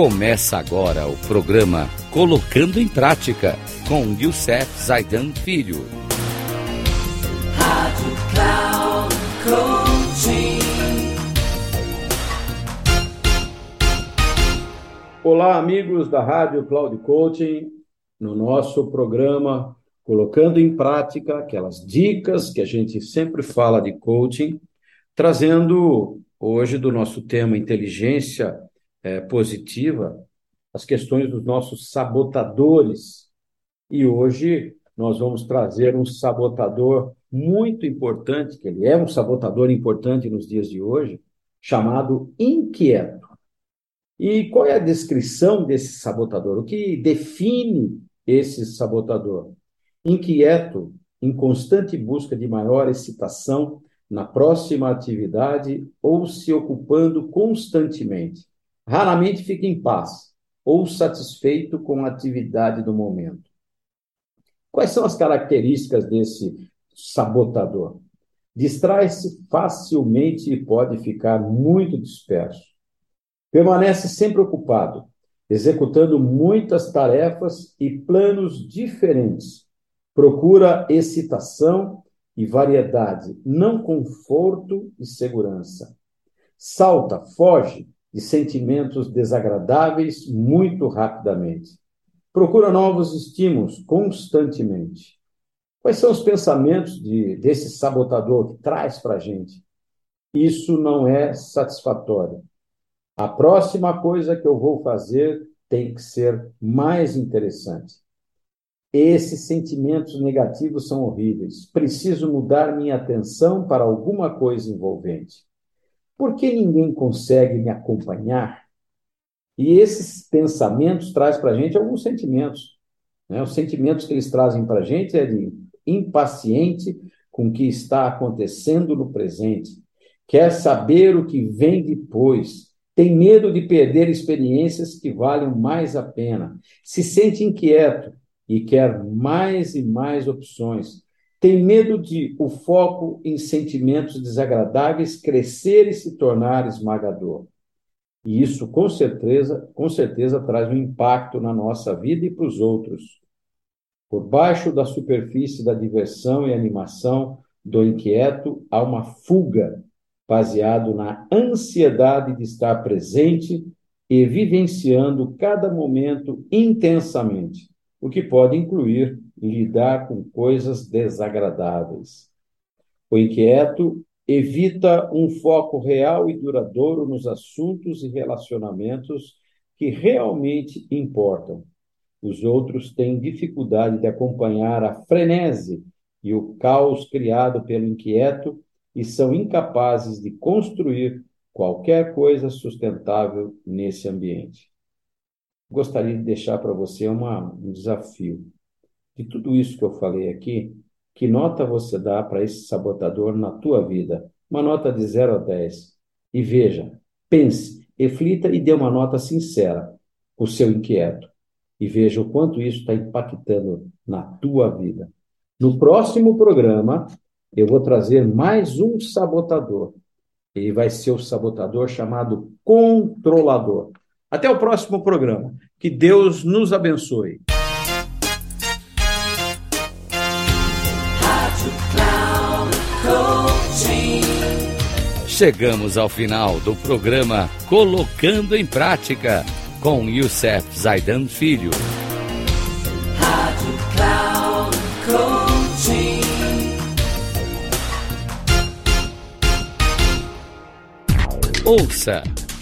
Começa agora o programa Colocando em Prática com Youssef Zaidan Filho. Rádio Cloud Olá, amigos da Rádio Cloud Coaching, no nosso programa Colocando em Prática aquelas dicas que a gente sempre fala de coaching, trazendo hoje do nosso tema inteligência é, positiva as questões dos nossos sabotadores. E hoje nós vamos trazer um sabotador muito importante, que ele é um sabotador importante nos dias de hoje, chamado inquieto. E qual é a descrição desse sabotador? O que define esse sabotador? Inquieto, em constante busca de maior excitação na próxima atividade ou se ocupando constantemente. Raramente fica em paz ou satisfeito com a atividade do momento. Quais são as características desse sabotador? Distrai-se facilmente e pode ficar muito disperso Permanece sempre ocupado, executando muitas tarefas e planos diferentes. Procura excitação e variedade, não conforto e segurança. Salta, foge de sentimentos desagradáveis muito rapidamente. Procura novos estímulos constantemente. Quais são os pensamentos de, desse sabotador que traz para a gente? Isso não é satisfatório. A próxima coisa que eu vou fazer tem que ser mais interessante. Esses sentimentos negativos são horríveis. Preciso mudar minha atenção para alguma coisa envolvente. Por que ninguém consegue me acompanhar? E esses pensamentos trazem para a gente alguns sentimentos. Né? Os sentimentos que eles trazem para a gente é de impaciente com o que está acontecendo no presente. Quer saber o que vem depois tem medo de perder experiências que valem mais a pena, se sente inquieto e quer mais e mais opções. Tem medo de o foco em sentimentos desagradáveis crescer e se tornar esmagador. E isso com certeza, com certeza traz um impacto na nossa vida e para os outros. Por baixo da superfície da diversão e animação do inquieto há uma fuga baseado na ansiedade de estar presente e vivenciando cada momento intensamente, o que pode incluir lidar com coisas desagradáveis. O inquieto evita um foco real e duradouro nos assuntos e relacionamentos que realmente importam. Os outros têm dificuldade de acompanhar a frenese e o caos criado pelo inquieto e são incapazes de construir qualquer coisa sustentável nesse ambiente. Gostaria de deixar para você uma, um desafio. De tudo isso que eu falei aqui, que nota você dá para esse sabotador na tua vida? Uma nota de 0 a 10. E veja, pense, reflita e dê uma nota sincera, o seu inquieto. E veja o quanto isso está impactando na tua vida. No próximo programa, eu vou trazer mais um sabotador. Ele vai ser o sabotador chamado controlador. Até o próximo programa. Que Deus nos abençoe. Chegamos ao final do programa Colocando em Prática com Youssef Zaidan Filho. Ouça